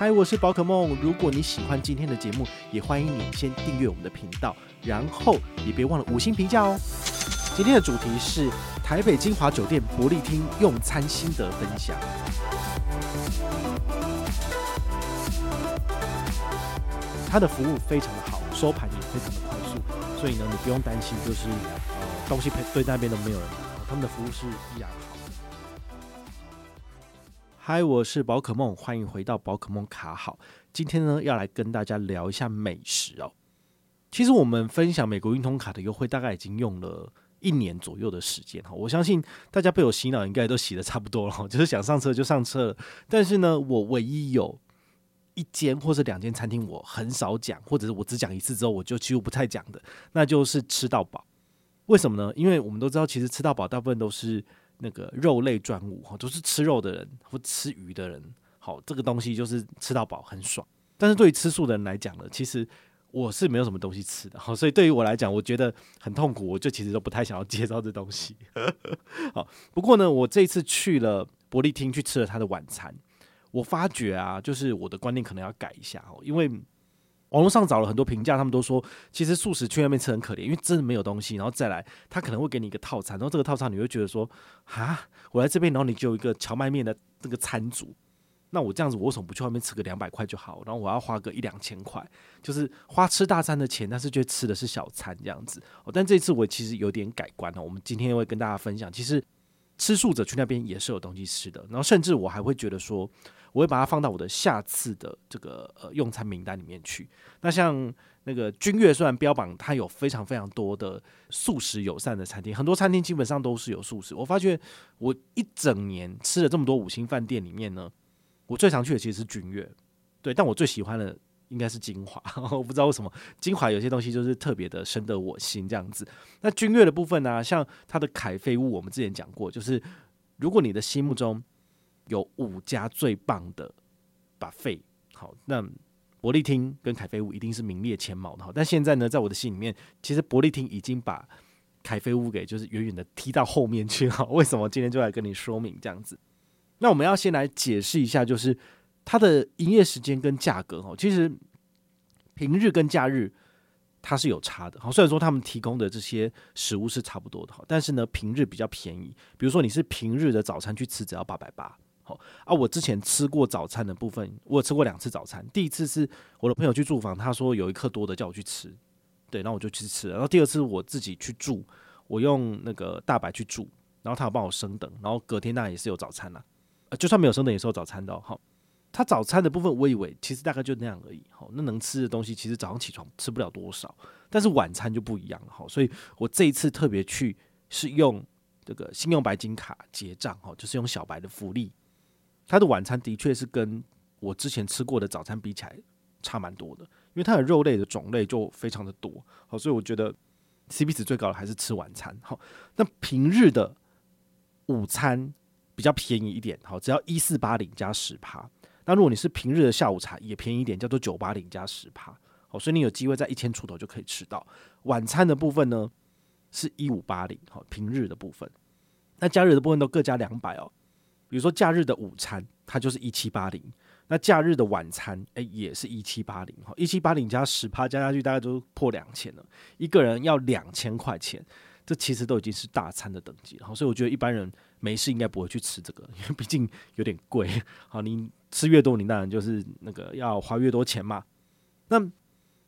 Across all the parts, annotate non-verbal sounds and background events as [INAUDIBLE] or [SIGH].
嗨，我是宝可梦。如果你喜欢今天的节目，也欢迎你先订阅我们的频道，然后也别忘了五星评价哦。今天的主题是台北金华酒店伯利厅用餐心得分享。它的服务非常的好，收盘也非常的快速，所以呢，你不用担心，就是呃东西配对那边都没有人拿，他们的服务是依然。嗨，我是宝可梦，欢迎回到宝可梦卡好。今天呢，要来跟大家聊一下美食哦。其实我们分享美国运通卡的优惠，大概已经用了一年左右的时间哈。我相信大家被我洗脑，应该都洗得差不多了，就是想上车就上车了。但是呢，我唯一有一间或者两间餐厅，我很少讲，或者是我只讲一次之后，我就几乎不太讲的，那就是吃到饱。为什么呢？因为我们都知道，其实吃到饱大部分都是。那个肉类专务哈，都是吃肉的人或吃鱼的人，好，这个东西就是吃到饱很爽。但是对于吃素的人来讲呢，其实我是没有什么东西吃的，好，所以对于我来讲，我觉得很痛苦，我就其实都不太想要介绍这东西。[LAUGHS] 好，不过呢，我这次去了伯利厅去吃了他的晚餐，我发觉啊，就是我的观念可能要改一下哦，因为。网络上找了很多评价，他们都说其实素食去那边吃很可怜，因为真的没有东西。然后再来，他可能会给你一个套餐，然后这个套餐你会觉得说啊，我来这边，然后你就有一个荞麦面的这个餐组，那我这样子，我为什么不去外面吃个两百块就好？然后我要花个一两千块，就是花吃大餐的钱，但是却吃的是小餐这样子。哦，但这次我其实有点改观了。我们今天会跟大家分享，其实吃素者去那边也是有东西吃的。然后甚至我还会觉得说。我会把它放到我的下次的这个呃用餐名单里面去。那像那个君悦，虽然标榜它有非常非常多的素食友善的餐厅，很多餐厅基本上都是有素食。我发觉我一整年吃了这么多五星饭店里面呢，我最常去的其实是君悦，对，但我最喜欢的应该是精华。[LAUGHS] 我不知道为什么精华有些东西就是特别的深得我心这样子。那君悦的部分呢、像它的凯菲屋，我们之前讲过，就是如果你的心目中。有五家最棒的 buffet，好，那伯利厅跟凯菲屋一定是名列前茅的。好，但现在呢，在我的心里面，其实伯利厅已经把凯菲屋给就是远远的踢到后面去。了，为什么今天就来跟你说明这样子？那我们要先来解释一下，就是它的营业时间跟价格。哦，其实平日跟假日它是有差的。好，虽然说他们提供的这些食物是差不多的，好，但是呢，平日比较便宜。比如说你是平日的早餐去吃，只要八百八。好啊，我之前吃过早餐的部分，我有吃过两次早餐。第一次是我的朋友去住房，他说有一客多的叫我去吃，对，然后我就去吃了。然后第二次我自己去住，我用那个大白去住，然后他有帮我升等，然后隔天那也是有早餐啦，呃，就算没有升等也是有早餐的哦。好，他早餐的部分我以为其实大概就那样而已。好，那能吃的东西其实早上起床吃不了多少，但是晚餐就不一样了。好，所以我这一次特别去是用这个信用白金卡结账，哈，就是用小白的福利。他的晚餐的确是跟我之前吃过的早餐比起来差蛮多的，因为它的肉类的种类就非常的多，好，所以我觉得 CP 值最高的还是吃晚餐。好，那平日的午餐比较便宜一点，好，只要一四八零加十趴。那如果你是平日的下午茶也便宜一点，叫做九八零加十趴。好，所以你有机会在一千出头就可以吃到。晚餐的部分呢是一五八零，好，平日的部分，那假日的部分都各加两百哦。比如说假日的午餐，它就是一七八零，那假日的晚餐，哎，也是一七八零，哈，一七八零加十趴加下去，大概都破两千了，一个人要两千块钱，这其实都已经是大餐的等级了，所以我觉得一般人没事应该不会去吃这个，因为毕竟有点贵，好，你吃越多，你当然就是那个要花越多钱嘛。那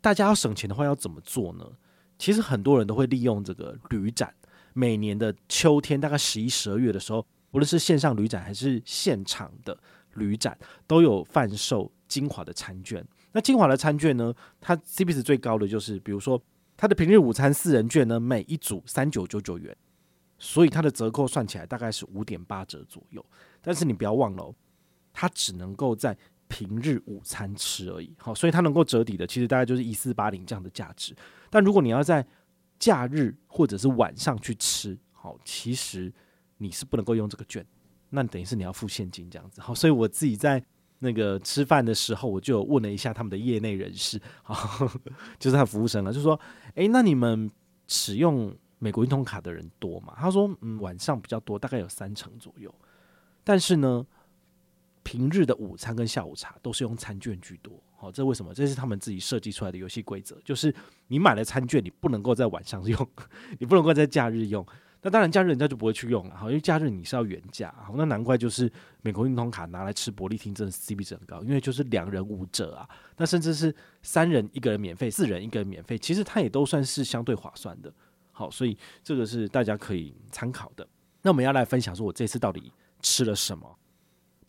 大家要省钱的话，要怎么做呢？其实很多人都会利用这个旅展，每年的秋天，大概十一、十二月的时候。无论是线上旅展还是现场的旅展，都有贩售精华的餐券。那精华的餐券呢，它 CP 值最高的就是，比如说它的平日午餐四人券呢，每一组三九九九元，所以它的折扣算起来大概是五点八折左右。但是你不要忘了，它只能够在平日午餐吃而已。好，所以它能够折抵的，其实大概就是一四八零这样的价值。但如果你要在假日或者是晚上去吃，好，其实。你是不能够用这个券，那等于是你要付现金这样子。好，所以我自己在那个吃饭的时候，我就问了一下他们的业内人士，好，[LAUGHS] 就是他服务生了，就说：“哎，那你们使用美国运通卡的人多吗？”他说：“嗯，晚上比较多，大概有三成左右。但是呢，平日的午餐跟下午茶都是用餐券居多。好，这为什么？这是他们自己设计出来的游戏规则，就是你买了餐券，你不能够在晚上用，[LAUGHS] 你不能够在假日用。那当然，假日人家就不会去用了，好，因为假日你是要原价，好，那难怪就是美国运通卡拿来吃伯利厅真的 CP 值很高，因为就是两人五折啊，那甚至是三人一个人免费，四人一个人免费，其实它也都算是相对划算的，好，所以这个是大家可以参考的。那我们要来分享说，我这次到底吃了什么？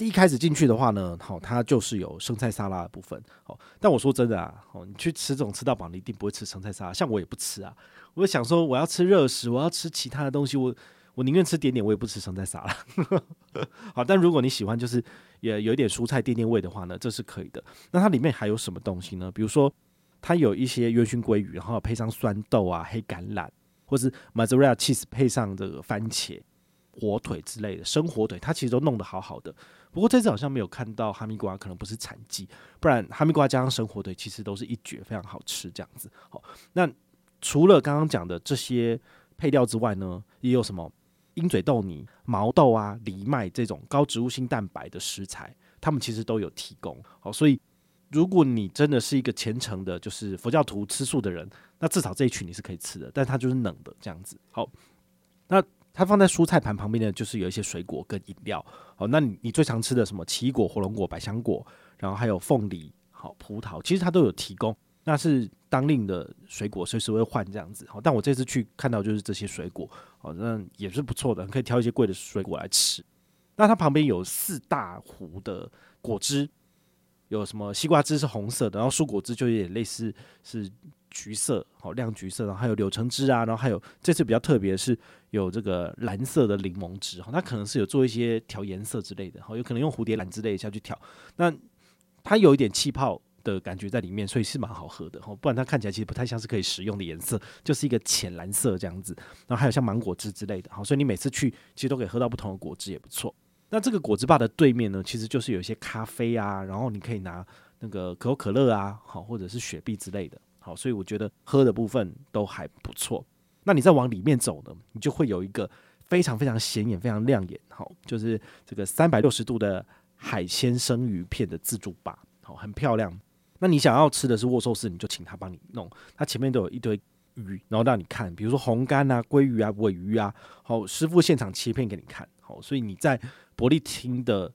一开始进去的话呢，好，它就是有生菜沙拉的部分，好，但我说真的啊，哦，你去吃这种吃到饱，你一定不会吃生菜沙拉，像我也不吃啊。我想说，我要吃热食，我要吃其他的东西，我我宁愿吃点点，我也不吃生菜沙拉。[LAUGHS] 好，但如果你喜欢就是也有一点蔬菜垫垫味的话呢，这是可以的。那它里面还有什么东西呢？比如说，它有一些烟熏鲑鱼，然后配上酸豆啊、黑橄榄，或是 Mazara cheese 配上这个番茄。火腿之类的生火腿，它其实都弄得好好的。不过这次好像没有看到哈密瓜，可能不是产季，不然哈密瓜加上生火腿，其实都是一绝，非常好吃这样子。好，那除了刚刚讲的这些配料之外呢，也有什么鹰嘴豆泥、毛豆啊、藜麦这种高植物性蛋白的食材，他们其实都有提供。好，所以如果你真的是一个虔诚的，就是佛教徒吃素的人，那至少这一群你是可以吃的，但它就是冷的这样子。好，那。它放在蔬菜盘旁边的就是有一些水果跟饮料，好，那你你最常吃的什么奇异果、火龙果、百香果，然后还有凤梨、好葡萄，其实它都有提供，那是当令的水果，随时会换这样子，好，但我这次去看到就是这些水果，好，那也是不错的，可以挑一些贵的水果来吃。那它旁边有四大壶的果汁，有什么西瓜汁是红色的，然后蔬果汁就有点类似是。橘色，好亮橘色，然后还有柳橙汁啊，然后还有这次比较特别的是有这个蓝色的柠檬汁，哈，它可能是有做一些调颜色之类的，哈，有可能用蝴蝶兰之类的下去调，那它有一点气泡的感觉在里面，所以是蛮好喝的，哈，不然它看起来其实不太像是可以食用的颜色，就是一个浅蓝色这样子，然后还有像芒果汁之类的，好，所以你每次去其实都可以喝到不同的果汁，也不错。那这个果汁吧的对面呢，其实就是有一些咖啡啊，然后你可以拿那个可口可乐啊，好，或者是雪碧之类的。好，所以我觉得喝的部分都还不错。那你再往里面走呢，你就会有一个非常非常显眼、非常亮眼，好，就是这个三百六十度的海鲜生鱼片的自助吧，好，很漂亮。那你想要吃的是握寿司，你就请他帮你弄，他前面都有一堆鱼，然后让你看，比如说红干啊、鲑鱼啊、尾鱼啊，好，师傅现场切片给你看，好，所以你在伯利厅的。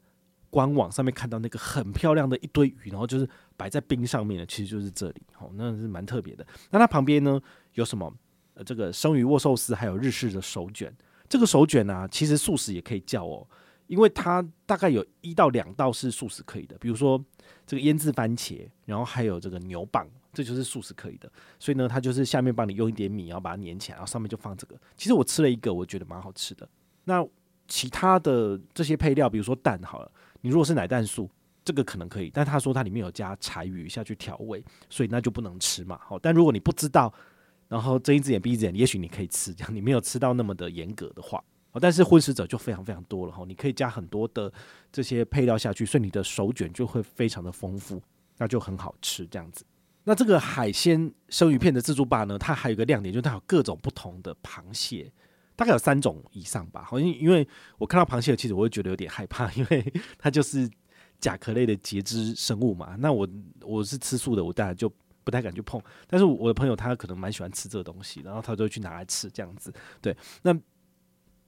官网上面看到那个很漂亮的一堆鱼，然后就是摆在冰上面的，其实就是这里，哦，那是蛮特别的。那它旁边呢有什么？呃，这个生鱼握寿司，还有日式的手卷。这个手卷呢、啊，其实素食也可以叫哦，因为它大概有一到两道是素食可以的，比如说这个腌制番茄，然后还有这个牛蒡，这就是素食可以的。所以呢，它就是下面帮你用一点米，然后把它粘起来，然后上面就放这个。其实我吃了一个，我觉得蛮好吃的。那其他的这些配料，比如说蛋，好了。你如果是奶蛋素，这个可能可以，但他说它里面有加柴鱼下去调味，所以那就不能吃嘛。好，但如果你不知道，然后睁一只眼闭一只眼，也许你可以吃，这样你没有吃到那么的严格的话，好，但是荤食者就非常非常多了哈，你可以加很多的这些配料下去，所以你的手卷就会非常的丰富，那就很好吃这样子。那这个海鲜生鱼片的自助吧呢，它还有一个亮点，就是它有各种不同的螃蟹。大概有三种以上吧，好像因为我看到螃蟹，其实我会觉得有点害怕，因为它就是甲壳类的节肢生物嘛。那我我是吃素的，我当然就不太敢去碰。但是我的朋友他可能蛮喜欢吃这个东西，然后他就会去拿来吃这样子。对，那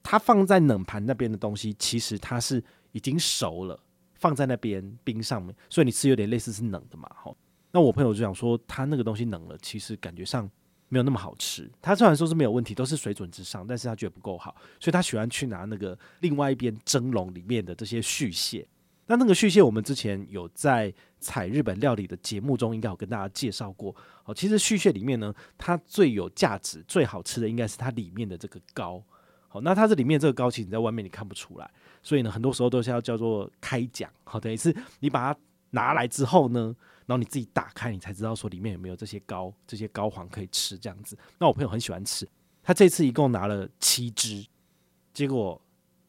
他放在冷盘那边的东西，其实它是已经熟了，放在那边冰上面，所以你吃有点类似是冷的嘛。好，那我朋友就想说，他那个东西冷了，其实感觉上。没有那么好吃，他虽然说是没有问题，都是水准之上，但是他觉得不够好，所以他喜欢去拿那个另外一边蒸笼里面的这些续蟹。那那个续蟹，我们之前有在采日本料理的节目中，应该有跟大家介绍过。哦，其实续蟹里面呢，它最有价值、最好吃的应该是它里面的这个膏。好，那它这里面这个膏，其实你在外面你看不出来，所以呢，很多时候都是要叫做开讲。好，等于是你把它拿来之后呢。然后你自己打开，你才知道说里面有没有这些膏，这些膏黄可以吃这样子。那我朋友很喜欢吃，他这次一共拿了七只，结果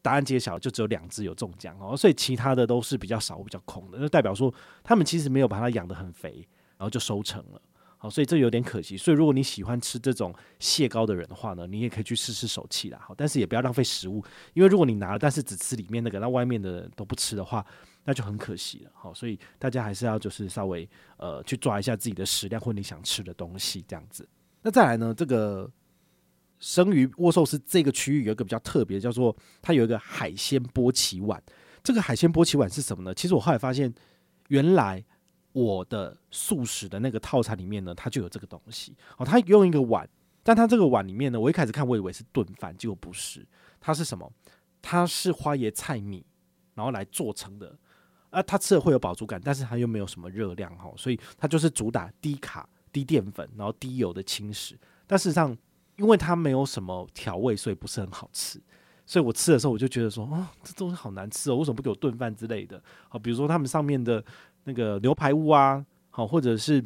答案揭晓，就只有两只有中奖哦，所以其他的都是比较少、比较空的，那代表说他们其实没有把它养得很肥，然后就收成了。好，所以这有点可惜。所以如果你喜欢吃这种蟹膏的人的话呢，你也可以去试试手气啦。好，但是也不要浪费食物，因为如果你拿了，但是只吃里面那个，那外面的都不吃的话，那就很可惜了。好，所以大家还是要就是稍微呃去抓一下自己的食量或你想吃的东西这样子。那再来呢，这个生鱼沃寿司这个区域有一个比较特别，叫做它有一个海鲜波奇碗。这个海鲜波奇碗是什么呢？其实我后来发现，原来我的素食的那个套餐里面呢，它就有这个东西。哦，它用一个碗。但它这个碗里面呢，我一开始看我以为是炖饭，结果不是，它是什么？它是花椰菜米，然后来做成的。啊，它吃了会有饱足感，但是它又没有什么热量哈，所以它就是主打低卡、低淀粉，然后低油的轻食。但事实上，因为它没有什么调味，所以不是很好吃。所以我吃的时候，我就觉得说，哦，这东西好难吃哦，为什么不给我炖饭之类的？好，比如说他们上面的那个牛排屋啊，好，或者是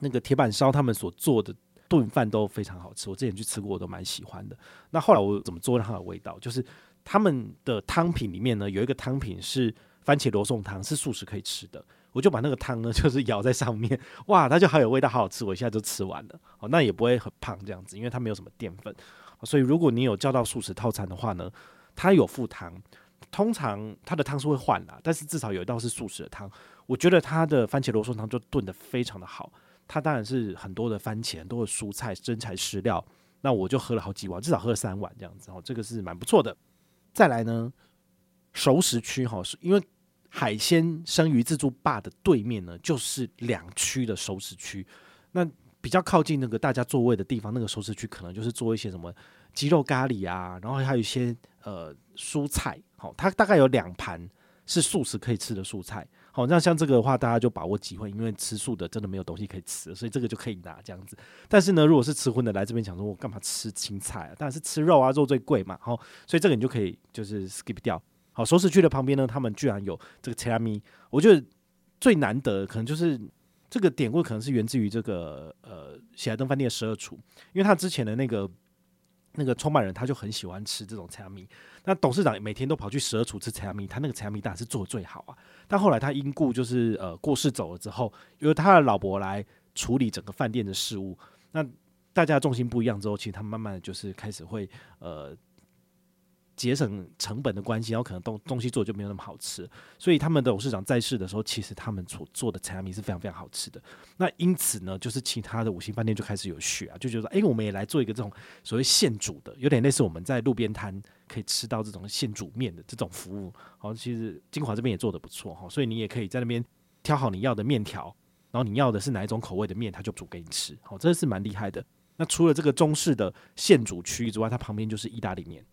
那个铁板烧，他们所做的。炖饭都非常好吃，我之前去吃过，我都蛮喜欢的。那后来我怎么做让它的味道？就是他们的汤品里面呢，有一个汤品是番茄罗宋汤，是素食可以吃的。我就把那个汤呢，[LAUGHS] 就是舀在上面，哇，它就好有味道，好好吃。我一下就吃完了，哦，那也不会很胖这样子，因为它没有什么淀粉。所以如果你有叫到素食套餐的话呢，它有附汤，通常它的汤是会换的，但是至少有一道是素食的汤。我觉得它的番茄罗宋汤就炖得非常的好。它当然是很多的番茄，很多的蔬菜、真材实料。那我就喝了好几碗，至少喝了三碗这样子哦，这个是蛮不错的。再来呢，熟食区哈，是因为海鲜生鱼自助吧的对面呢，就是两区的熟食区。那比较靠近那个大家座位的地方，那个熟食区可能就是做一些什么鸡肉咖喱啊，然后还有一些呃蔬菜。好，它大概有两盘是素食可以吃的蔬菜。好，那像这个的话，大家就把握机会，因为吃素的真的没有东西可以吃，所以这个就可以拿这样子。但是呢，如果是吃荤的来这边讲说，我干嘛吃青菜啊？当然是吃肉啊，肉最贵嘛。好，所以这个你就可以就是 skip 掉。好，熟食区的旁边呢，他们居然有这个切拉米，我觉得最难得可能就是这个典故，可能是源自于这个呃喜来登饭店的十二厨，因为他之前的那个。那个创办人他就很喜欢吃这种菜阿米，那董事长每天都跑去十二厨吃菜阿米，他那个菜阿米当然是做的最好啊。但后来他因故就是呃过世走了之后，由他的老婆来处理整个饭店的事务，那大家重心不一样之后，其实他慢慢的就是开始会呃。节省成本的关系，然后可能东东西做就没有那么好吃，所以他们的董事长在世的时候，其实他们所做的菜米是非常非常好吃的。那因此呢，就是其他的五星饭店就开始有血啊，就觉得说，哎、我们也来做一个这种所谓现煮的，有点类似我们在路边摊可以吃到这种现煮面的这种服务。好，其实金华这边也做的不错哈，所以你也可以在那边挑好你要的面条，然后你要的是哪一种口味的面，他就煮给你吃。好，真的是蛮厉害的。那除了这个中式的现煮区域之外，它旁边就是意大利面。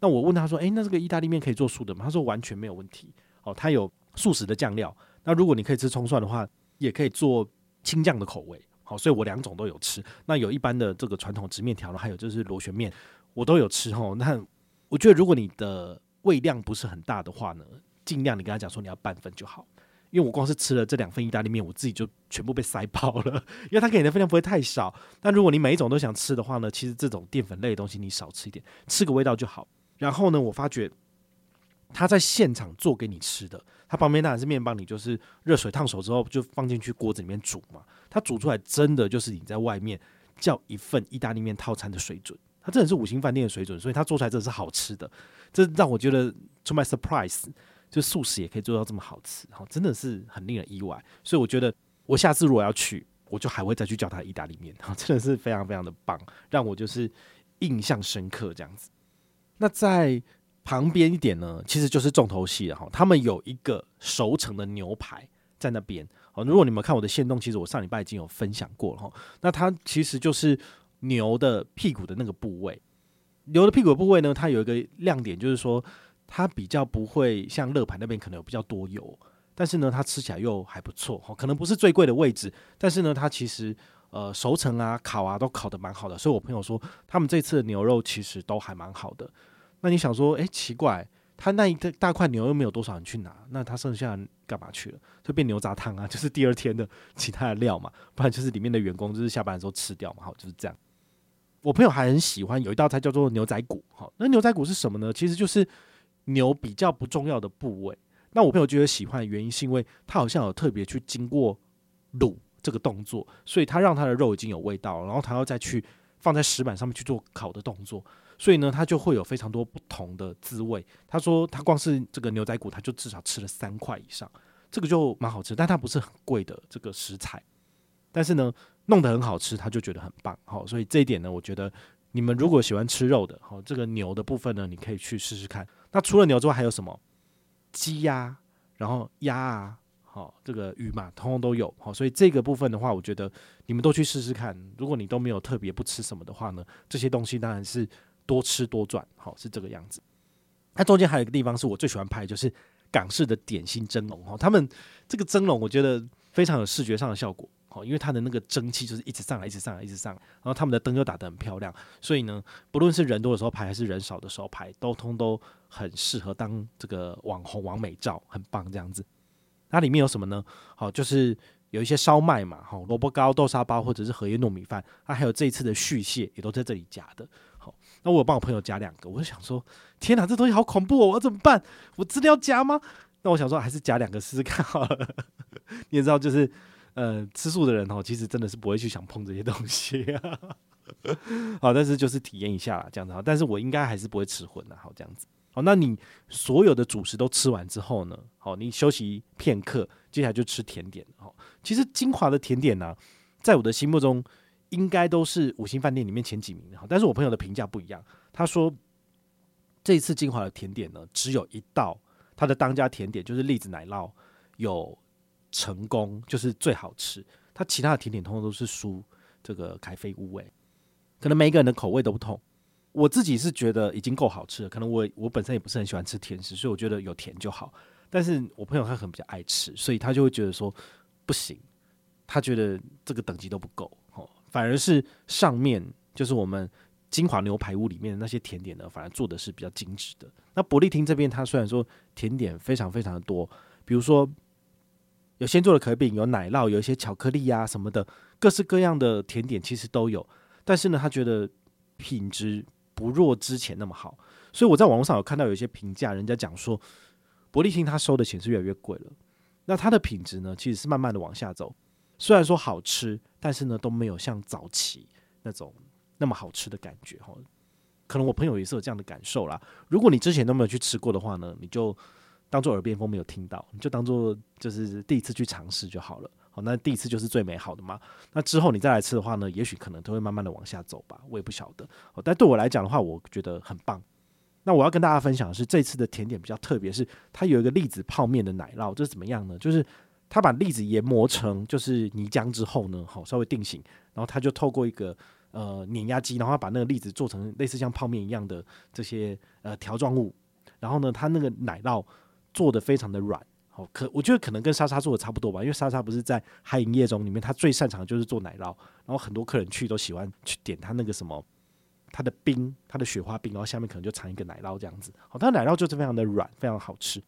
那我问他说：“诶，那这个意大利面可以做素的吗？”他说：“完全没有问题。哦，他有素食的酱料。那如果你可以吃葱蒜的话，也可以做青酱的口味。好，所以我两种都有吃。那有一般的这个传统直面条，还有就是螺旋面，我都有吃。哦，那我觉得如果你的胃量不是很大的话呢，尽量你跟他讲说你要半份就好。因为我光是吃了这两份意大利面，我自己就全部被塞爆了。[LAUGHS] 因为他给你的分量不会太少。但如果你每一种都想吃的话呢，其实这种淀粉类的东西你少吃一点，吃个味道就好。”然后呢，我发觉他在现场做给你吃的，他旁边当然是面包，你就是热水烫熟之后就放进去锅子里面煮嘛。他煮出来真的就是你在外面叫一份意大利面套餐的水准，他真的是五星饭店的水准，所以他做出来真的是好吃的。这让我觉得，to my surprise，就素食也可以做到这么好吃，好，真的是很令人意外。所以我觉得，我下次如果要去，我就还会再去叫他意大利面，[LAUGHS] 真的是非常非常的棒，让我就是印象深刻这样子。那在旁边一点呢，其实就是重头戏了哈。他们有一个熟成的牛排在那边哦。如果你们看我的线动，其实我上礼拜已经有分享过了哈。那它其实就是牛的屁股的那个部位。牛的屁股部位呢，它有一个亮点，就是说它比较不会像乐盘那边可能有比较多油，但是呢，它吃起来又还不错哈。可能不是最贵的位置，但是呢，它其实。呃，熟成啊、烤啊，都烤得蛮好的，所以我朋友说，他们这次的牛肉其实都还蛮好的。那你想说，诶，奇怪，他那一个大块牛又没有多少人去拿，那他剩下干嘛去了？就变牛杂汤啊，[LAUGHS] 就是第二天的其他的料嘛，不然就是里面的员工就是下班的时候吃掉嘛，好，就是这样。我朋友还很喜欢有一道菜叫做牛仔骨，好，那牛仔骨是什么呢？其实就是牛比较不重要的部位。那我朋友觉得喜欢的原因是因为他好像有特别去经过卤。这个动作，所以他让他的肉已经有味道，然后他要再去放在石板上面去做烤的动作，所以呢，他就会有非常多不同的滋味。他说他光是这个牛仔骨，他就至少吃了三块以上，这个就蛮好吃，但它不是很贵的这个食材，但是呢，弄得很好吃，他就觉得很棒。好，所以这一点呢，我觉得你们如果喜欢吃肉的，好，这个牛的部分呢，你可以去试试看。那除了牛之外，还有什么？鸡呀，然后鸭啊。好，这个鱼嘛，通通都有。好，所以这个部分的话，我觉得你们都去试试看。如果你都没有特别不吃什么的话呢，这些东西当然是多吃多赚。好，是这个样子。那中间还有一个地方是我最喜欢拍，就是港式的点心蒸笼。哈，他们这个蒸笼我觉得非常有视觉上的效果。好，因为它的那个蒸汽就是一直上来，一直上来，一直上来。然后他们的灯又打得很漂亮，所以呢，不论是人多的时候拍还是人少的时候拍，都通都很适合当这个网红网美照，很棒这样子。它里面有什么呢？好，就是有一些烧麦嘛，好，萝卜糕、豆沙包或者是荷叶糯米饭，它还有这一次的续蟹也都在这里夹的。好，那我有帮我朋友夹两个，我就想说，天哪，这东西好恐怖哦，我怎么办？我真的要夹吗？那我想说，还是夹两个试试看 [LAUGHS] 好了。你也知道，就是呃，吃素的人哦，其实真的是不会去想碰这些东西啊。[LAUGHS] 好，但是就是体验一下啦，这样子好。但是我应该还是不会吃荤的，好，这样子。好，那你所有的主食都吃完之后呢？好，你休息片刻，接下来就吃甜点。好，其实晶华的甜点呢、在我的心目中应该都是五星饭店里面前几名的。好，但是我朋友的评价不一样，他说这一次晶华的甜点呢，只有一道，他的当家甜点就是栗子奶酪有成功，就是最好吃。他其他的甜点通通都是输这个凯菲乌味，可能每一个人的口味都不同。我自己是觉得已经够好吃了，可能我我本身也不是很喜欢吃甜食，所以我觉得有甜就好。但是我朋友他很比较爱吃，所以他就会觉得说不行，他觉得这个等级都不够哦，反而是上面就是我们金华牛排屋里面的那些甜点呢，反而做的是比较精致的。那伯利厅这边，它虽然说甜点非常非常的多，比如说有现做的可饼，有奶酪，有一些巧克力呀、啊、什么的，各式各样的甜点其实都有。但是呢，他觉得品质。不若之前那么好，所以我在网络上有看到有一些评价，人家讲说伯利厅他收的钱是越来越贵了。那它的品质呢，其实是慢慢的往下走。虽然说好吃，但是呢都没有像早期那种那么好吃的感觉哈。可能我朋友也是有这样的感受啦。如果你之前都没有去吃过的话呢，你就当做耳边风没有听到，你就当做就是第一次去尝试就好了。好，那第一次就是最美好的嘛。那之后你再来吃的话呢，也许可能都会慢慢的往下走吧，我也不晓得。哦，但对我来讲的话，我觉得很棒。那我要跟大家分享的是，这次的甜点比较特别，是它有一个栗子泡面的奶酪，这是怎么样呢？就是它把栗子研磨成就是泥浆之后呢，好稍微定型，然后它就透过一个呃碾压机，然后把那个栗子做成类似像泡面一样的这些呃条状物，然后呢，它那个奶酪做的非常的软。哦，可我觉得可能跟莎莎做的差不多吧，因为莎莎不是在海营业中里面，她最擅长的就是做奶酪，然后很多客人去都喜欢去点她那个什么，她的冰，她的雪花冰，然后下面可能就藏一个奶酪这样子。好，他的奶酪就是非常的软，非常好吃。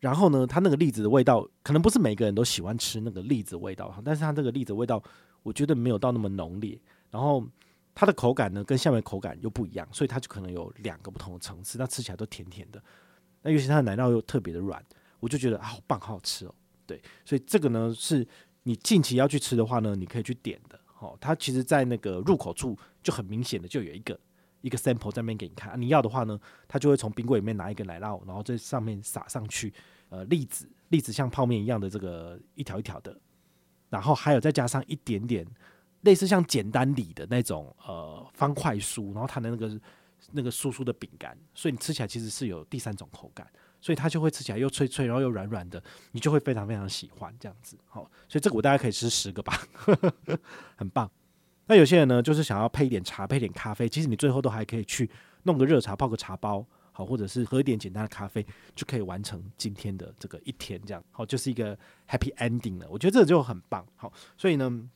然后呢，它那个栗子的味道，可能不是每个人都喜欢吃那个栗子味道，但是它这个栗子味道，我觉得没有到那么浓烈。然后它的口感呢，跟下面口感又不一样，所以它就可能有两个不同的层次，那吃起来都甜甜的。那尤其它的奶酪又特别的软。我就觉得好棒，好好吃哦。对，所以这个呢，是你近期要去吃的话呢，你可以去点的。哦，它其实，在那个入口处就很明显的就有一个一个 sample 在那边给你看。你要的话呢，它就会从冰柜里面拿一个奶酪，然后在上面撒上去，呃，栗子，栗子像泡面一样的这个一条一条的，然后还有再加上一点点类似像简单里的那种呃方块酥，然后它的那个那个酥酥的饼干，所以你吃起来其实是有第三种口感。所以它就会吃起来又脆脆，然后又软软的，你就会非常非常喜欢这样子。好，所以这个我大概可以吃十个吧，[LAUGHS] 很棒。那有些人呢，就是想要配一点茶，配点咖啡，其实你最后都还可以去弄个热茶，泡个茶包，好，或者是喝一点简单的咖啡，就可以完成今天的这个一天，这样好，就是一个 happy ending 了。我觉得这就很棒。好，所以呢，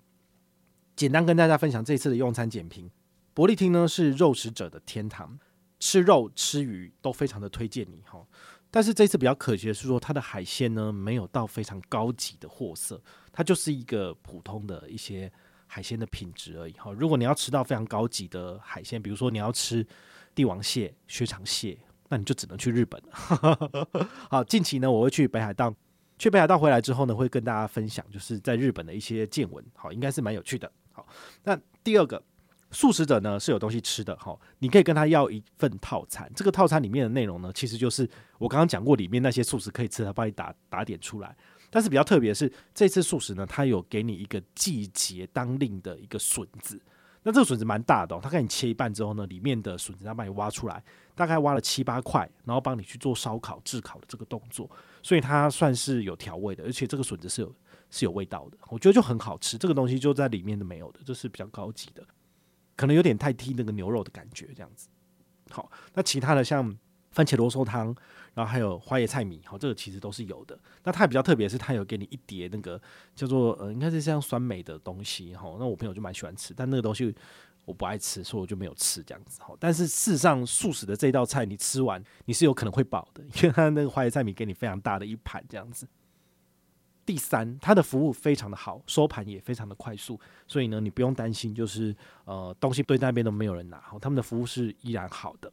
简单跟大家分享这一次的用餐简评。伯利厅呢是肉食者的天堂，吃肉吃鱼都非常的推荐你哈。但是这次比较可惜的是说，它的海鲜呢没有到非常高级的货色，它就是一个普通的一些海鲜的品质而已。哈，如果你要吃到非常高级的海鲜，比如说你要吃帝王蟹、雪肠蟹，那你就只能去日本了。[LAUGHS] 好，近期呢我会去北海道，去北海道回来之后呢，会跟大家分享就是在日本的一些见闻。好，应该是蛮有趣的。好，那第二个素食者呢是有东西吃的哈，你可以跟他要一份套餐。这个套餐里面的内容呢，其实就是我刚刚讲过里面那些素食可以吃，他帮你打打点出来。但是比较特别的是，这次素食呢，它有给你一个季节当令的一个笋子。那这个笋子蛮大的哦，它给你切一半之后呢，里面的笋子它帮你挖出来，大概挖了七八块，然后帮你去做烧烤、炙烤的这个动作，所以它算是有调味的，而且这个笋子是有是有味道的，我觉得就很好吃。这个东西就在里面的没有的，这是比较高级的，可能有点太踢那个牛肉的感觉这样子。好，那其他的像番茄罗宋汤。然后还有花椰菜米，好，这个其实都是有的。那它比较特别是，它有给你一碟那个叫做呃，应该是像酸梅的东西，哈。那我朋友就蛮喜欢吃，但那个东西我不爱吃，所以我就没有吃这样子。哈，但是事实上，素食的这道菜你吃完你是有可能会饱的，因为它那个花椰菜米给你非常大的一盘这样子。第三，它的服务非常的好，收盘也非常的快速，所以呢，你不用担心就是呃东西堆在那边都没有人拿，好，他们的服务是依然好的。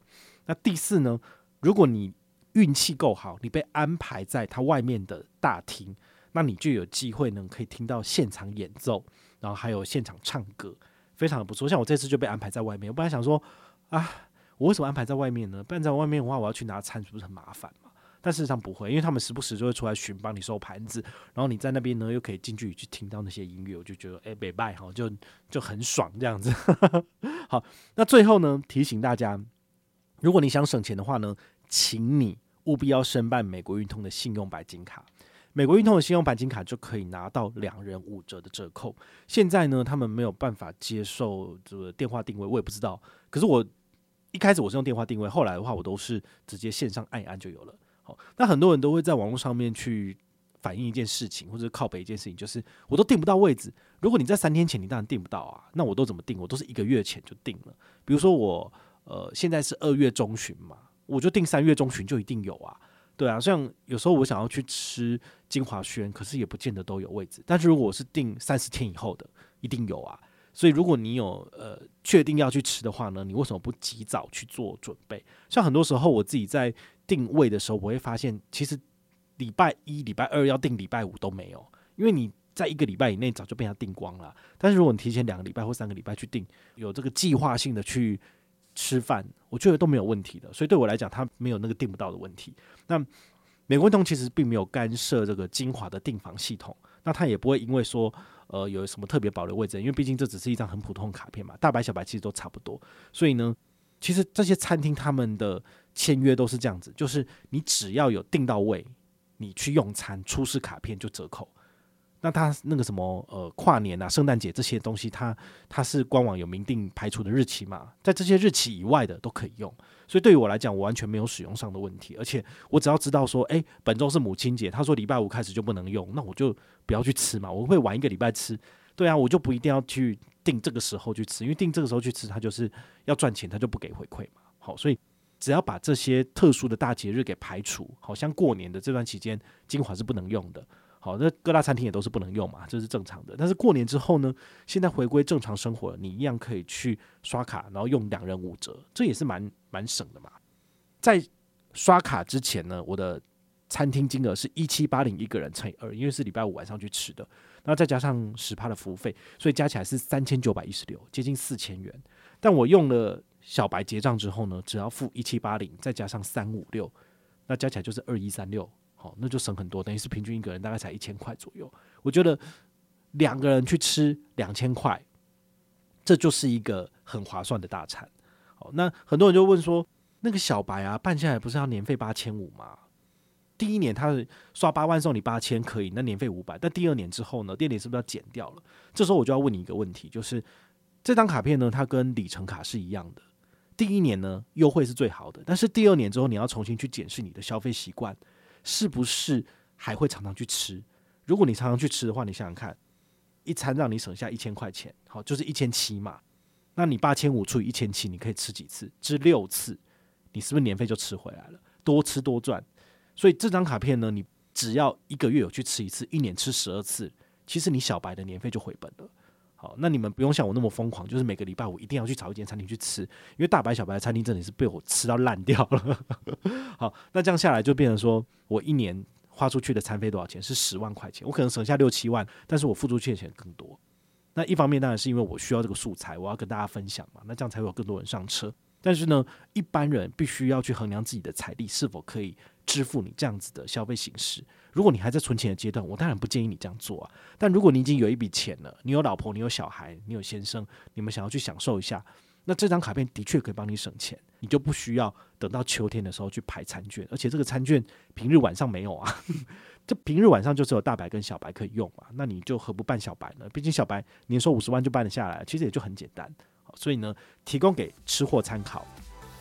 那第四呢，如果你运气够好，你被安排在他外面的大厅，那你就有机会呢，可以听到现场演奏，然后还有现场唱歌，非常的不错。像我这次就被安排在外面，我本来想说啊，我为什么安排在外面呢？不然在外面的话，我要去拿餐，是不是很麻烦嘛？但事实上不会，因为他们时不时就会出来巡，帮你收盘子，然后你在那边呢，又可以近距离去听到那些音乐，我就觉得哎，北拜哈，就就很爽这样子。[LAUGHS] 好，那最后呢，提醒大家，如果你想省钱的话呢，请你。务必要申办美国运通的信用白金卡，美国运通的信用白金卡就可以拿到两人五折的折扣。现在呢，他们没有办法接受这个电话定位，我也不知道。可是我一开始我是用电话定位，后来的话我都是直接线上按一按就有了。好，那很多人都会在网络上面去反映一件事情，或者靠北一件事情，就是我都订不到位置。如果你在三天前，你当然订不到啊。那我都怎么订？我都是一个月前就订了。比如说我呃，现在是二月中旬嘛。我就定三月中旬就一定有啊，对啊，像有时候我想要去吃金华轩，可是也不见得都有位置。但是如果我是定三十天以后的，一定有啊。所以如果你有呃确定要去吃的话呢，你为什么不及早去做准备？像很多时候我自己在定位的时候，我会发现其实礼拜一、礼拜二要定礼拜五都没有，因为你在一个礼拜以内早就被他订光了。但是如果你提前两个礼拜或三个礼拜去定，有这个计划性的去。吃饭，我觉得都没有问题的，所以对我来讲，他没有那个订不到的问题。那美国通其实并没有干涉这个精华的订房系统，那他也不会因为说呃有什么特别保留位置，因为毕竟这只是一张很普通的卡片嘛，大白小白其实都差不多。所以呢，其实这些餐厅他们的签约都是这样子，就是你只要有订到位，你去用餐出示卡片就折扣。那他那个什么呃跨年啊、圣诞节这些东西，它它是官网有明定排除的日期嘛，在这些日期以外的都可以用，所以对于我来讲，我完全没有使用上的问题，而且我只要知道说，诶，本周是母亲节，他说礼拜五开始就不能用，那我就不要去吃嘛，我会晚一个礼拜吃，对啊，我就不一定要去定这个时候去吃，因为定这个时候去吃，他就是要赚钱，他就不给回馈嘛，好，所以只要把这些特殊的大节日给排除，好像过年的这段期间，精华是不能用的。好，那各大餐厅也都是不能用嘛，这是正常的。但是过年之后呢，现在回归正常生活了，你一样可以去刷卡，然后用两人五折，这也是蛮蛮省的嘛。在刷卡之前呢，我的餐厅金额是一七八零一个人乘以二，因为是礼拜五晚上去吃的，那再加上十趴的服务费，所以加起来是三千九百一十六，接近四千元。但我用了小白结账之后呢，只要付一七八零，再加上三五六，那加起来就是二一三六。好，那就省很多，等于是平均一个人大概才一千块左右。我觉得两个人去吃两千块，这就是一个很划算的大餐。好，那很多人就问说，那个小白啊，办下来不是要年费八千五吗？第一年他刷八万送你八千可以，那年费五百。但第二年之后呢，店里是不是要减掉了？这时候我就要问你一个问题，就是这张卡片呢，它跟里程卡是一样的。第一年呢，优惠是最好的，但是第二年之后，你要重新去检视你的消费习惯。是不是还会常常去吃？如果你常常去吃的话，你想想看，一餐让你省下一千块钱，好，就是一千七嘛。那你八千五除以一千七，你可以吃几次？吃六次，你是不是年费就吃回来了？多吃多赚。所以这张卡片呢，你只要一个月有去吃一次，一年吃十二次，其实你小白的年费就回本了。好，那你们不用像我那么疯狂，就是每个礼拜我一定要去找一间餐厅去吃，因为大白小白的餐厅真的是被我吃到烂掉了。[LAUGHS] 好，那这样下来就变成说我一年花出去的餐费多少钱？是十万块钱，我可能省下六七万，但是我付出去的钱更多。那一方面当然是因为我需要这个素材，我要跟大家分享嘛，那这样才会有更多人上车。但是呢，一般人必须要去衡量自己的财力是否可以支付你这样子的消费形式。如果你还在存钱的阶段，我当然不建议你这样做啊。但如果你已经有一笔钱了，你有老婆，你有小孩，你有先生，你们想要去享受一下，那这张卡片的确可以帮你省钱，你就不需要等到秋天的时候去排餐券，而且这个餐券平日晚上没有啊。[LAUGHS] 这平日晚上就只有大白跟小白可以用嘛，那你就何不办小白呢？毕竟小白年收五十万就办得下来，其实也就很简单。所以呢，提供给吃货参考。